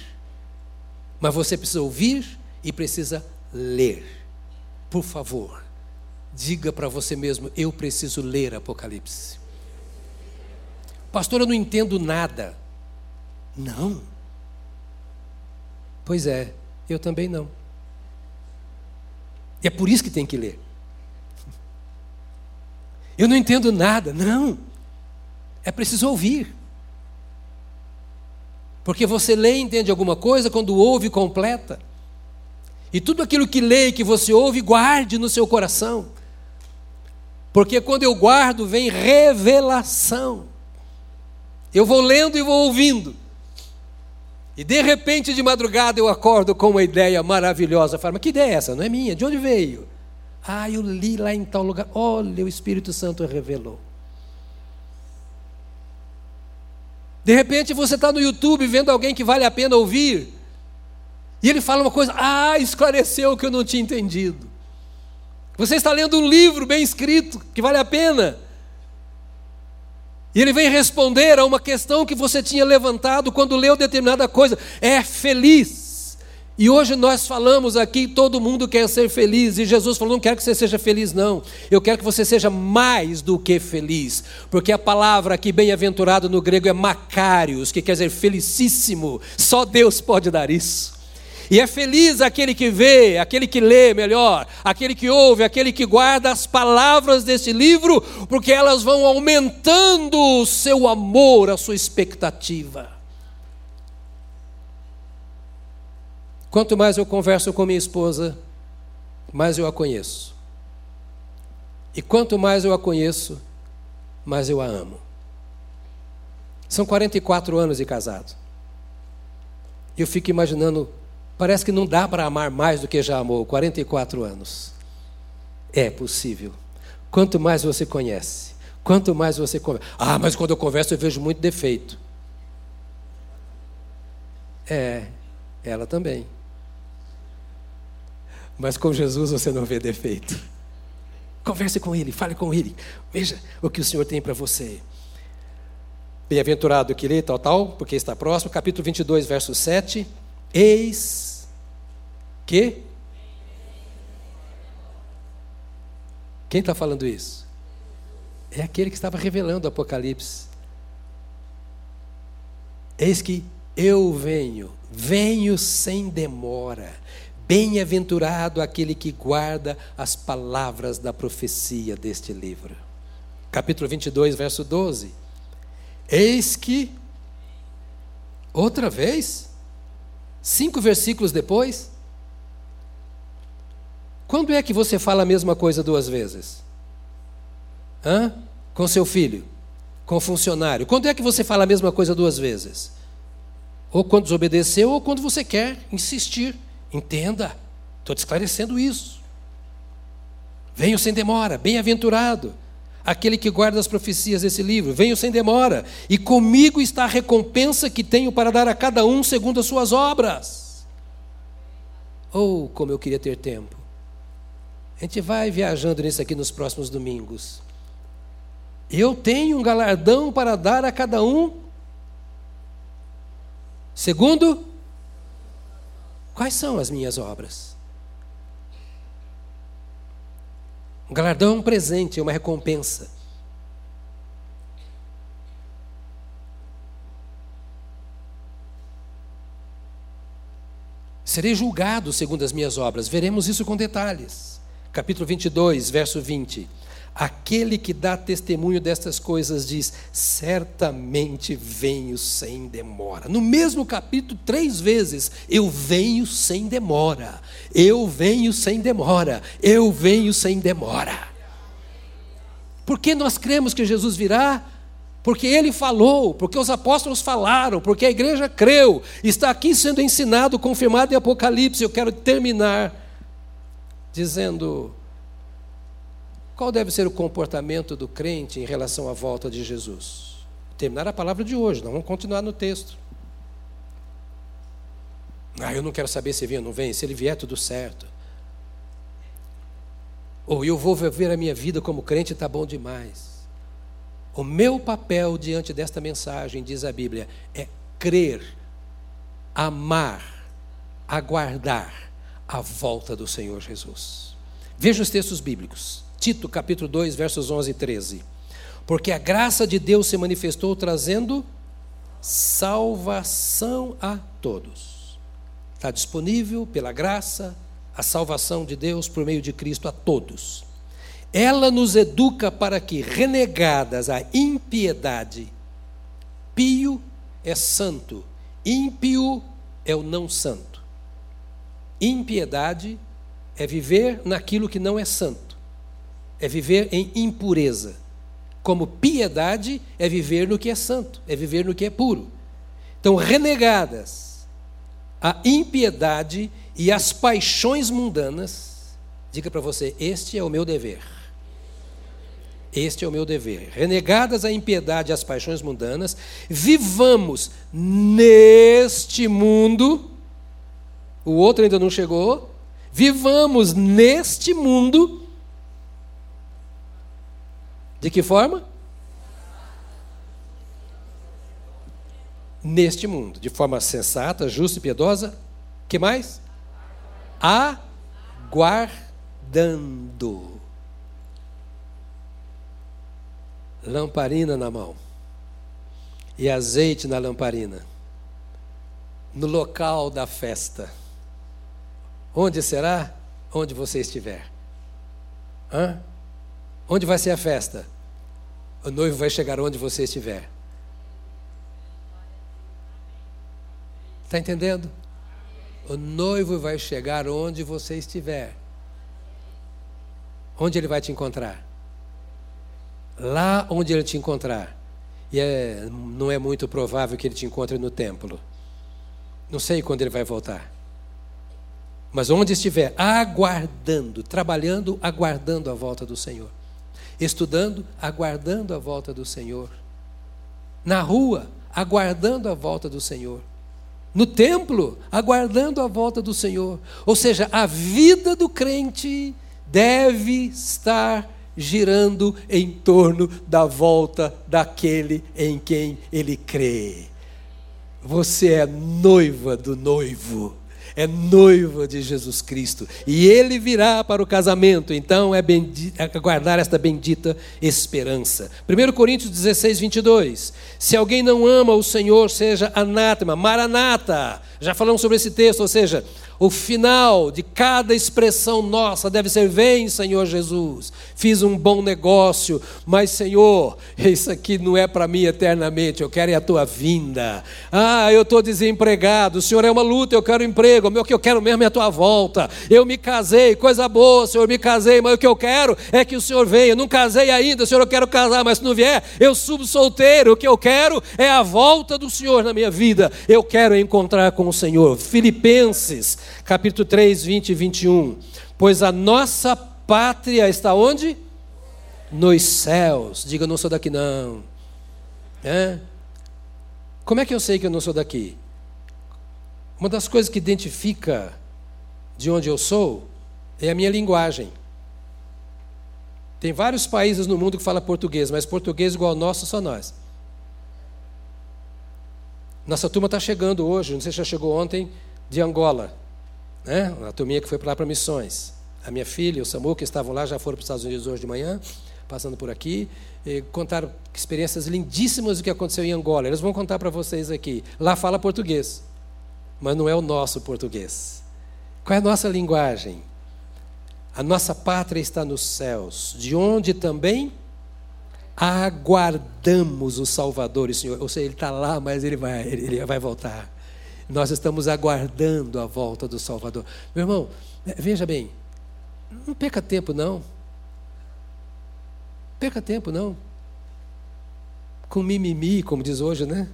Mas você precisa ouvir e precisa ler. Por favor, diga para você mesmo: eu preciso ler Apocalipse. Pastor, eu não entendo nada. Não. Pois é, eu também não. E é por isso que tem que ler. Eu não entendo nada, não. É preciso ouvir. Porque você lê e entende alguma coisa quando ouve completa. E tudo aquilo que lê e que você ouve, guarde no seu coração. Porque quando eu guardo, vem revelação. Eu vou lendo e vou ouvindo. E de repente, de madrugada, eu acordo com uma ideia maravilhosa. Falo, mas que ideia é essa? Não é minha? De onde veio? Ah, eu li lá em tal lugar. Olha, o Espírito Santo revelou. De repente você está no YouTube vendo alguém que vale a pena ouvir. E ele fala uma coisa, ah, esclareceu o que eu não tinha entendido. Você está lendo um livro bem escrito, que vale a pena. E ele vem responder a uma questão que você tinha levantado quando leu determinada coisa. É feliz E hoje nós falamos aqui, todo mundo quer ser feliz, e Jesus falou: não quero que você seja feliz, não. Eu quero que você seja mais do que feliz, porque a palavra aqui, bem-aventurado no grego, é macários, que quer dizer felicíssimo. Só Deus pode dar isso. E é feliz aquele que vê, aquele que lê melhor, aquele que ouve, aquele que guarda as palavras desse livro, porque elas vão aumentando o seu amor, a sua expectativa. Quanto mais eu converso com minha esposa, mais eu a conheço. E quanto mais eu a conheço, mais eu a amo. São 44 anos de casado. Eu fico imaginando, parece que não dá para amar mais do que já amou, 44 anos. É possível. Quanto mais você conhece, quanto mais você conversa. Ah, mas quando eu converso eu vejo muito defeito. É, ela também. Mas com Jesus você não vê defeito. Converse com Ele, fale com Ele. Veja o que o Senhor tem para você. Bem-aventurado que lê, tal, tal, porque está próximo. Capítulo 22, verso 7. Eis que. Quem está falando isso? É aquele que estava revelando o Apocalipse. Eis que eu venho, venho sem demora. Bem-aventurado aquele que guarda as palavras da profecia deste livro. Capítulo 22, verso 12. Eis que, outra vez, cinco versículos depois, quando é que você fala a mesma coisa duas vezes? Hã? Com seu filho? Com o funcionário? Quando é que você fala a mesma coisa duas vezes? Ou quando desobedeceu, ou quando você quer insistir. Entenda, estou te esclarecendo isso. Venho sem demora, bem-aventurado aquele que guarda as profecias desse livro. Venho sem demora, e comigo está a recompensa que tenho para dar a cada um segundo as suas obras. Oh, como eu queria ter tempo. A gente vai viajando nisso aqui nos próximos domingos. Eu tenho um galardão para dar a cada um. Segundo Quais são as minhas obras? Um galardão é um presente, é uma recompensa. Serei julgado segundo as minhas obras. Veremos isso com detalhes. Capítulo 22, verso 20. Aquele que dá testemunho destas coisas diz: certamente venho sem demora. No mesmo capítulo, três vezes: eu venho sem demora, eu venho sem demora, eu venho sem demora. Por que nós cremos que Jesus virá? Porque ele falou, porque os apóstolos falaram, porque a igreja creu, está aqui sendo ensinado, confirmado em Apocalipse. Eu quero terminar dizendo qual deve ser o comportamento do crente em relação à volta de Jesus? Terminar a palavra de hoje, não vamos continuar no texto. Ah, eu não quero saber se vem ou não vem, se ele vier, tudo certo. Ou eu vou viver a minha vida como crente, está bom demais. O meu papel diante desta mensagem, diz a Bíblia, é crer, amar, aguardar a volta do Senhor Jesus. Veja os textos bíblicos. Tito capítulo 2, versos 11 e 13. Porque a graça de Deus se manifestou trazendo salvação a todos. Está disponível pela graça a salvação de Deus por meio de Cristo a todos. Ela nos educa para que, renegadas a impiedade, pio é santo, ímpio é o não santo. Impiedade é viver naquilo que não é santo é viver em impureza. Como piedade é viver no que é santo, é viver no que é puro. Então, renegadas a impiedade e as paixões mundanas, diga para você: este é o meu dever. Este é o meu dever. Renegadas a impiedade e as paixões mundanas, vivamos neste mundo. O outro ainda não chegou. Vivamos neste mundo de que forma? Neste mundo, de forma sensata, justa e piedosa. Que mais? aguardando. Lamparina na mão e azeite na lamparina, no local da festa. Onde será? Onde você estiver. Hã? Onde vai ser a festa? O noivo vai chegar onde você estiver. Está entendendo? O noivo vai chegar onde você estiver. Onde ele vai te encontrar? Lá onde ele te encontrar. E é, não é muito provável que ele te encontre no templo. Não sei quando ele vai voltar. Mas onde estiver, aguardando, trabalhando, aguardando a volta do Senhor. Estudando, aguardando a volta do Senhor. Na rua, aguardando a volta do Senhor. No templo, aguardando a volta do Senhor. Ou seja, a vida do crente deve estar girando em torno da volta daquele em quem ele crê. Você é noiva do noivo é noiva de Jesus Cristo e ele virá para o casamento, então é, bendito, é guardar esta bendita esperança. 1 Coríntios 16, 22. Se alguém não ama o Senhor, seja anátema, maranata. Já falamos sobre esse texto, ou seja, o final de cada expressão nossa deve ser: Vem, Senhor Jesus, fiz um bom negócio, mas, Senhor, isso aqui não é para mim eternamente, eu quero é a tua vinda. Ah, eu estou desempregado, o Senhor é uma luta, eu quero emprego, o que eu quero mesmo é a tua volta. Eu me casei, coisa boa, Senhor, me casei, mas o que eu quero é que o Senhor venha. Eu não casei ainda, Senhor, eu quero casar, mas se não vier, eu subo solteiro. O que eu quero é a volta do Senhor na minha vida. Eu quero encontrar com o Senhor. Filipenses capítulo 3, 20 e 21. Pois a nossa pátria está onde? Nos céus. Diga, não sou daqui não. É? Como é que eu sei que eu não sou daqui? Uma das coisas que identifica de onde eu sou é a minha linguagem. Tem vários países no mundo que falam português, mas português igual ao nosso só nós. Nossa turma está chegando hoje, não sei se já chegou ontem, de Angola né? a turminha que foi para lá para missões. A minha filha e o Samu, que estavam lá, já foram para os Estados Unidos hoje de manhã, passando por aqui, contaram experiências lindíssimas do que aconteceu em Angola. Eles vão contar para vocês aqui. Lá fala português, mas não é o nosso português. Qual é a nossa linguagem? A nossa pátria está nos céus, de onde também aguardamos o Salvador e Senhor. Ou seja, ele está lá, mas ele vai, ele vai voltar. Nós estamos aguardando a volta do Salvador. Meu irmão, veja bem, não perca tempo não. Perca tempo não. Com mimimi, como diz hoje, né?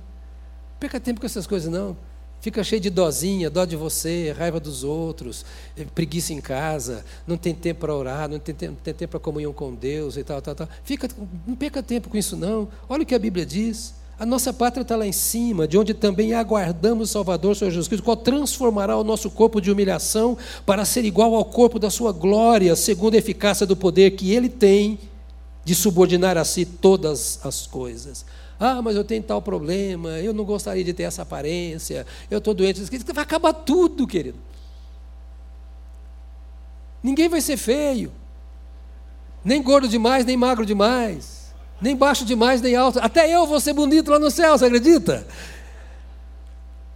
Perca tempo com essas coisas não. Fica cheio de dozinha, dó de você, raiva dos outros, eh, preguiça em casa, não tem tempo para orar, não tem, tempo, para comunhão com Deus e tal, tal, tal. Fica, não perca tempo com isso não. Olha o que a Bíblia diz. A nossa pátria está lá em cima, de onde também aguardamos o Salvador, Senhor Jesus Cristo, qual transformará o nosso corpo de humilhação para ser igual ao corpo da sua glória, segundo a eficácia do poder que ele tem de subordinar a si todas as coisas. Ah, mas eu tenho tal problema, eu não gostaria de ter essa aparência, eu estou doente. Vai acabar tudo, querido. Ninguém vai ser feio, nem gordo demais, nem magro demais nem baixo demais, nem alto. Até eu vou ser bonito lá no céu, você acredita?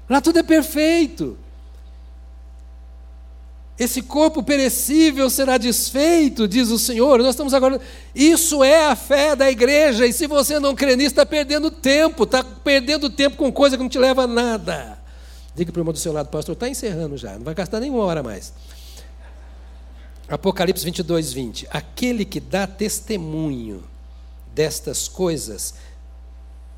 Lá tudo é perfeito. Esse corpo perecível será desfeito, diz o Senhor. Nós estamos agora. Isso é a fé da igreja. E se você não crê nisso, está perdendo tempo. Está perdendo tempo com coisa que não te leva a nada. Diga para o irmão do seu lado, pastor, está encerrando já. Não vai gastar nenhuma hora mais. Apocalipse 22, 20. Aquele que dá testemunho destas coisas,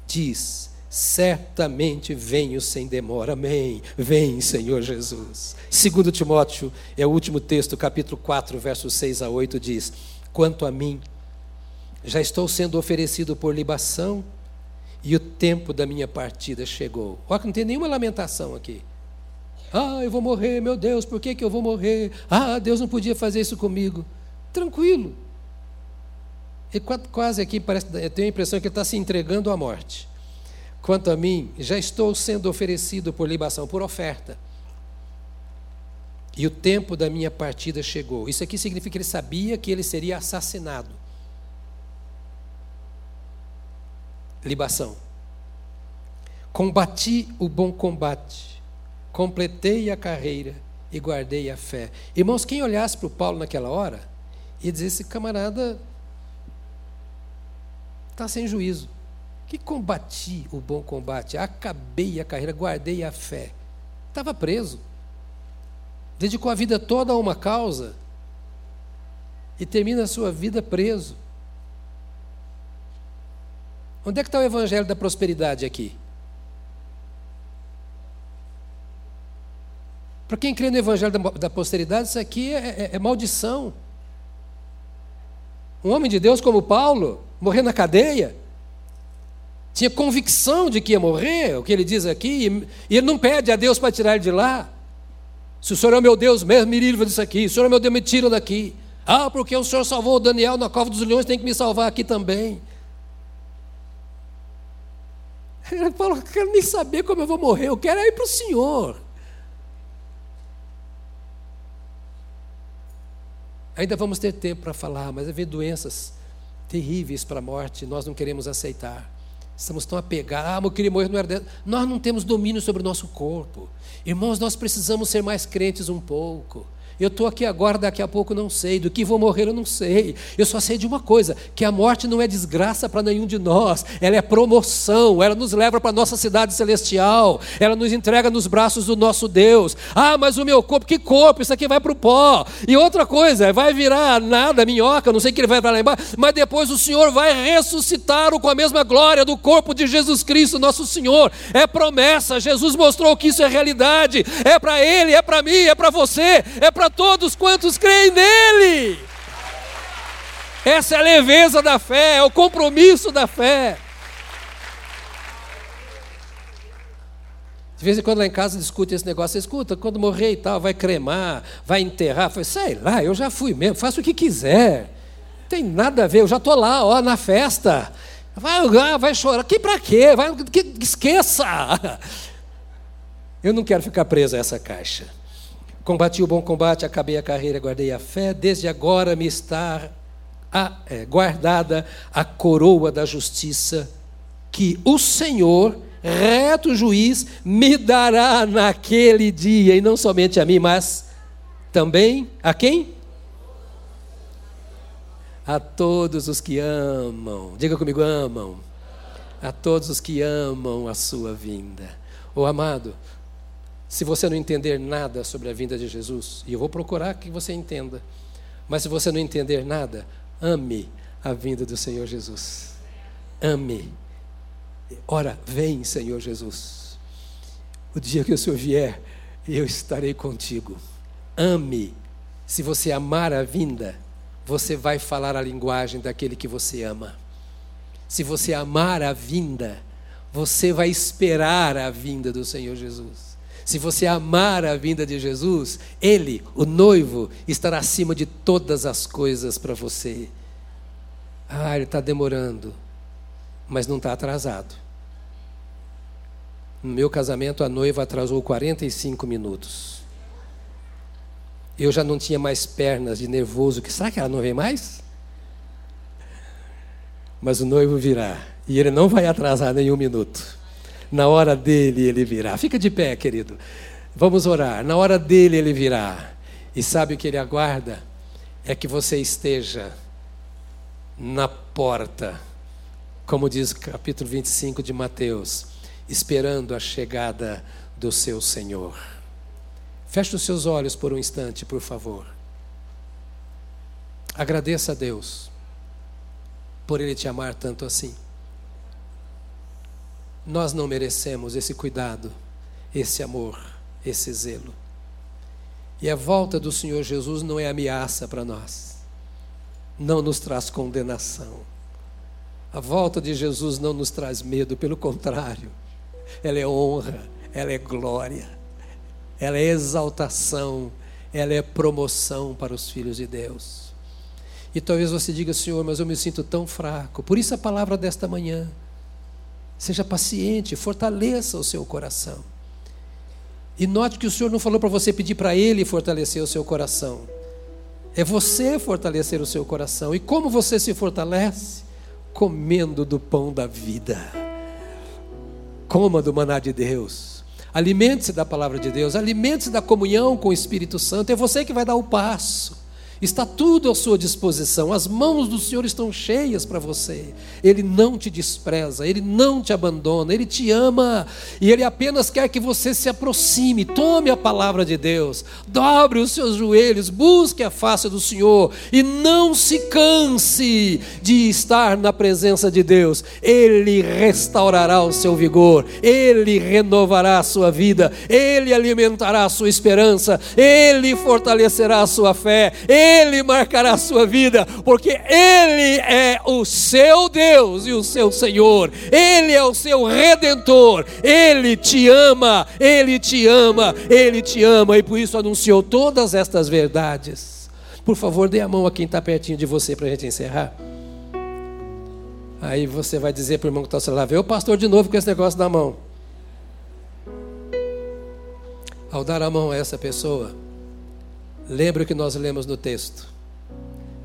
diz: certamente venho sem demora. Amém. Vem, Senhor Jesus. Segundo Timóteo, é o último texto, capítulo 4, versos 6 a 8 diz: Quanto a mim, já estou sendo oferecido por libação e o tempo da minha partida chegou. Olha que não tem nenhuma lamentação aqui. Ah, eu vou morrer, meu Deus, por que, que eu vou morrer? Ah, Deus não podia fazer isso comigo. Tranquilo. E quase aqui parece, eu tenho a impressão que ele está se entregando à morte. Quanto a mim, já estou sendo oferecido por libação, por oferta. e o tempo da minha partida chegou. Isso aqui significa que ele sabia que ele seria assassinado. Libação. Combati o bom combate, completei a carreira e guardei a fé. Irmãos, quem olhasse para o Paulo naquela hora, ia dizer: esse camarada está sem juízo. Que combati o bom combate, acabei a carreira, guardei a fé. Estava preso. Dedicou a vida toda a uma causa e termina a sua vida preso. Onde é que está o evangelho da prosperidade aqui? Para quem crê no evangelho da, da posteridade, isso aqui é, é, é maldição. Um homem de Deus como Paulo, morrer na cadeia, tinha convicção de que ia morrer, o que ele diz aqui, e ele não pede a Deus para tirar ele de lá. Se o Senhor é meu Deus mesmo, me livra disso aqui. Se o Senhor é meu Deus, me tira daqui. Ah, porque o Senhor salvou o Daniel na cova dos leões, tem que me salvar aqui também. Ele falou: quero nem saber como eu vou morrer, eu quero ir para o Senhor. Ainda vamos ter tempo para falar, mas haver doenças terríveis para a morte, nós não queremos aceitar. Estamos tão apegados. Ah, meu queria morrer não era dentro. Nós não temos domínio sobre o nosso corpo. Irmãos, nós precisamos ser mais crentes um pouco. Eu estou aqui agora, daqui a pouco não sei. Do que vou morrer eu não sei. Eu só sei de uma coisa: que a morte não é desgraça para nenhum de nós. Ela é promoção. Ela nos leva para a nossa cidade celestial. Ela nos entrega nos braços do nosso Deus. Ah, mas o meu corpo, que corpo? Isso aqui vai para o pó. E outra coisa, vai virar nada, minhoca, não sei que ele vai para lá embaixo. Mas depois o Senhor vai ressuscitar-o com a mesma glória do corpo de Jesus Cristo, nosso Senhor. É promessa. Jesus mostrou que isso é realidade. É para Ele, é para mim, é para você, é para para todos quantos creem nele. Essa é a leveza da fé, é o compromisso da fé. De vez em quando lá em casa discute esse negócio. Escuta, quando morrer e tal, vai cremar, vai enterrar. Falei, sei lá, eu já fui mesmo, faço o que quiser. Não tem nada a ver, eu já estou lá, ó, na festa. Vai, vai chorar. Que para quê? Vai, que, esqueça. Eu não quero ficar preso a essa caixa. Combati o bom combate, acabei a carreira, guardei a fé. Desde agora me está a, é, guardada a coroa da justiça, que o Senhor, reto juiz, me dará naquele dia, e não somente a mim, mas também a quem? A todos os que amam, diga comigo, amam. A todos os que amam a sua vinda. O oh, amado, se você não entender nada sobre a vinda de Jesus, e eu vou procurar que você entenda, mas se você não entender nada, ame a vinda do Senhor Jesus. Ame. Ora, vem, Senhor Jesus. O dia que o Senhor vier, eu estarei contigo. Ame. Se você amar a vinda, você vai falar a linguagem daquele que você ama. Se você amar a vinda, você vai esperar a vinda do Senhor Jesus. Se você amar a vinda de Jesus, Ele, o noivo, estará acima de todas as coisas para você. Ah, ele está demorando, mas não está atrasado. No meu casamento, a noiva atrasou 45 minutos. Eu já não tinha mais pernas de nervoso. Que será que ela não vem mais? Mas o noivo virá e ele não vai atrasar nenhum minuto. Na hora dele ele virá. Fica de pé, querido. Vamos orar. Na hora dele ele virá. E sabe o que ele aguarda? É que você esteja na porta, como diz o capítulo 25 de Mateus, esperando a chegada do seu Senhor. Feche os seus olhos por um instante, por favor. Agradeça a Deus por Ele te amar tanto assim. Nós não merecemos esse cuidado, esse amor, esse zelo. E a volta do Senhor Jesus não é ameaça para nós, não nos traz condenação. A volta de Jesus não nos traz medo, pelo contrário, ela é honra, ela é glória, ela é exaltação, ela é promoção para os filhos de Deus. E talvez você diga, Senhor, mas eu me sinto tão fraco. Por isso a palavra desta manhã. Seja paciente, fortaleça o seu coração. E note que o Senhor não falou para você pedir para Ele fortalecer o seu coração. É você fortalecer o seu coração. E como você se fortalece? Comendo do pão da vida. Coma do maná de Deus. Alimente-se da palavra de Deus. Alimente-se da comunhão com o Espírito Santo. É você que vai dar o passo. Está tudo à sua disposição, as mãos do Senhor estão cheias para você. Ele não te despreza, ele não te abandona, ele te ama e ele apenas quer que você se aproxime. Tome a palavra de Deus, dobre os seus joelhos, busque a face do Senhor e não se canse de estar na presença de Deus. Ele restaurará o seu vigor, ele renovará a sua vida, ele alimentará a sua esperança, ele fortalecerá a sua fé. Ele ele marcará a sua vida, porque Ele é o seu Deus e o seu Senhor, Ele é o seu redentor, Ele te ama, Ele te ama, Ele te ama, e por isso anunciou todas estas verdades. Por favor, dê a mão a quem está pertinho de você para a gente encerrar. Aí você vai dizer para o irmão que está ao lado: Vê o pastor de novo com esse negócio da mão. Ao dar a mão a essa pessoa, Lembra o que nós lemos no texto.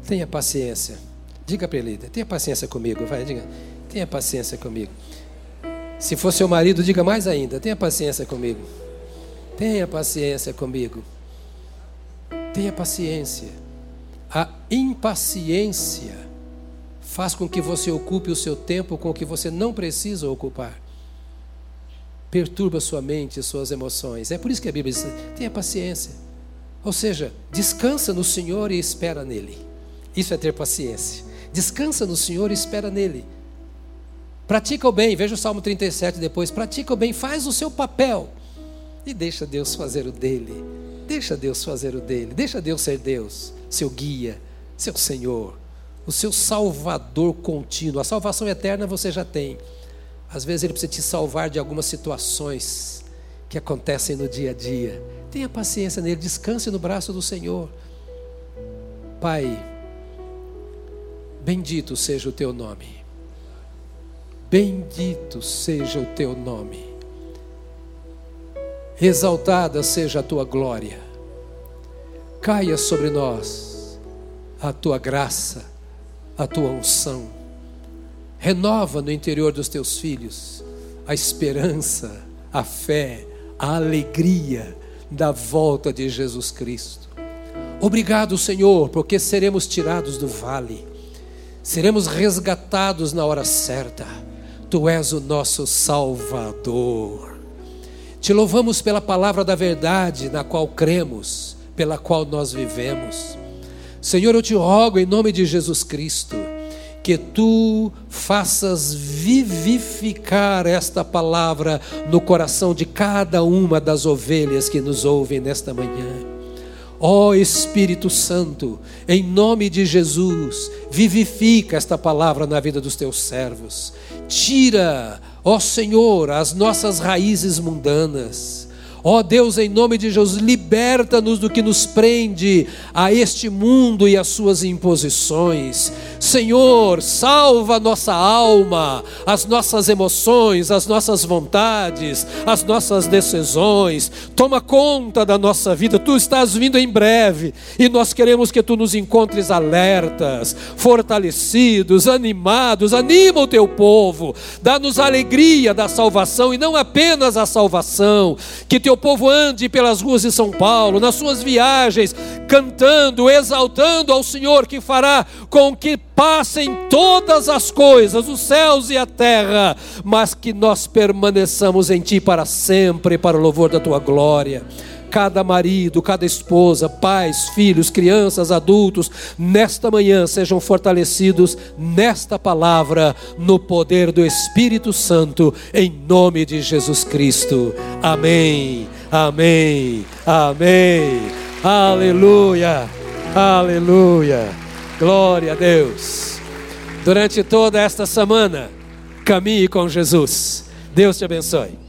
Tenha paciência. Diga para ele, tenha paciência comigo, vai, diga. Tenha paciência comigo. Se for seu marido, diga mais ainda, tenha paciência comigo. Tenha paciência comigo. Tenha paciência. A impaciência faz com que você ocupe o seu tempo com o que você não precisa ocupar. Perturba sua mente, suas emoções. É por isso que a Bíblia diz: tenha paciência. Ou seja, descansa no Senhor e espera nele. Isso é ter paciência. Descansa no Senhor e espera nele. Pratica o bem, veja o Salmo 37 depois. Pratica o bem, faz o seu papel e deixa Deus fazer o dele. Deixa Deus fazer o dele. Deixa Deus ser Deus, seu guia, seu Senhor, o seu salvador contínuo. A salvação eterna você já tem. Às vezes ele precisa te salvar de algumas situações que acontecem no dia a dia Tenha paciência nele, descanse no braço do Senhor. Pai, bendito seja o teu nome. Bendito seja o teu nome. Exaltada seja a tua glória. Caia sobre nós a tua graça, a tua unção. Renova no interior dos teus filhos a esperança, a fé, a alegria da volta de Jesus Cristo. Obrigado, Senhor, porque seremos tirados do vale, seremos resgatados na hora certa. Tu és o nosso Salvador. Te louvamos pela palavra da verdade na qual cremos, pela qual nós vivemos. Senhor, eu te rogo em nome de Jesus Cristo que tu faças vivificar esta palavra no coração de cada uma das ovelhas que nos ouvem nesta manhã. Ó oh, Espírito Santo, em nome de Jesus, vivifica esta palavra na vida dos teus servos. Tira, ó oh Senhor, as nossas raízes mundanas Ó oh Deus, em nome de Jesus, liberta-nos do que nos prende a este mundo e as suas imposições. Senhor, salva a nossa alma, as nossas emoções, as nossas vontades, as nossas decisões. Toma conta da nossa vida. Tu estás vindo em breve e nós queremos que tu nos encontres alertas, fortalecidos, animados. Anima o teu povo, dá-nos alegria da salvação e não apenas a salvação, que teu povo ande pelas ruas de São Paulo, nas suas viagens, cantando, exaltando ao Senhor, que fará com que passem todas as coisas, os céus e a terra, mas que nós permaneçamos em Ti para sempre, para o louvor da Tua glória cada marido, cada esposa, pais, filhos, crianças, adultos, nesta manhã sejam fortalecidos nesta palavra, no poder do Espírito Santo, em nome de Jesus Cristo. Amém, amém, amém. Aleluia, aleluia. Glória a Deus. Durante toda esta semana, caminhe com Jesus. Deus te abençoe.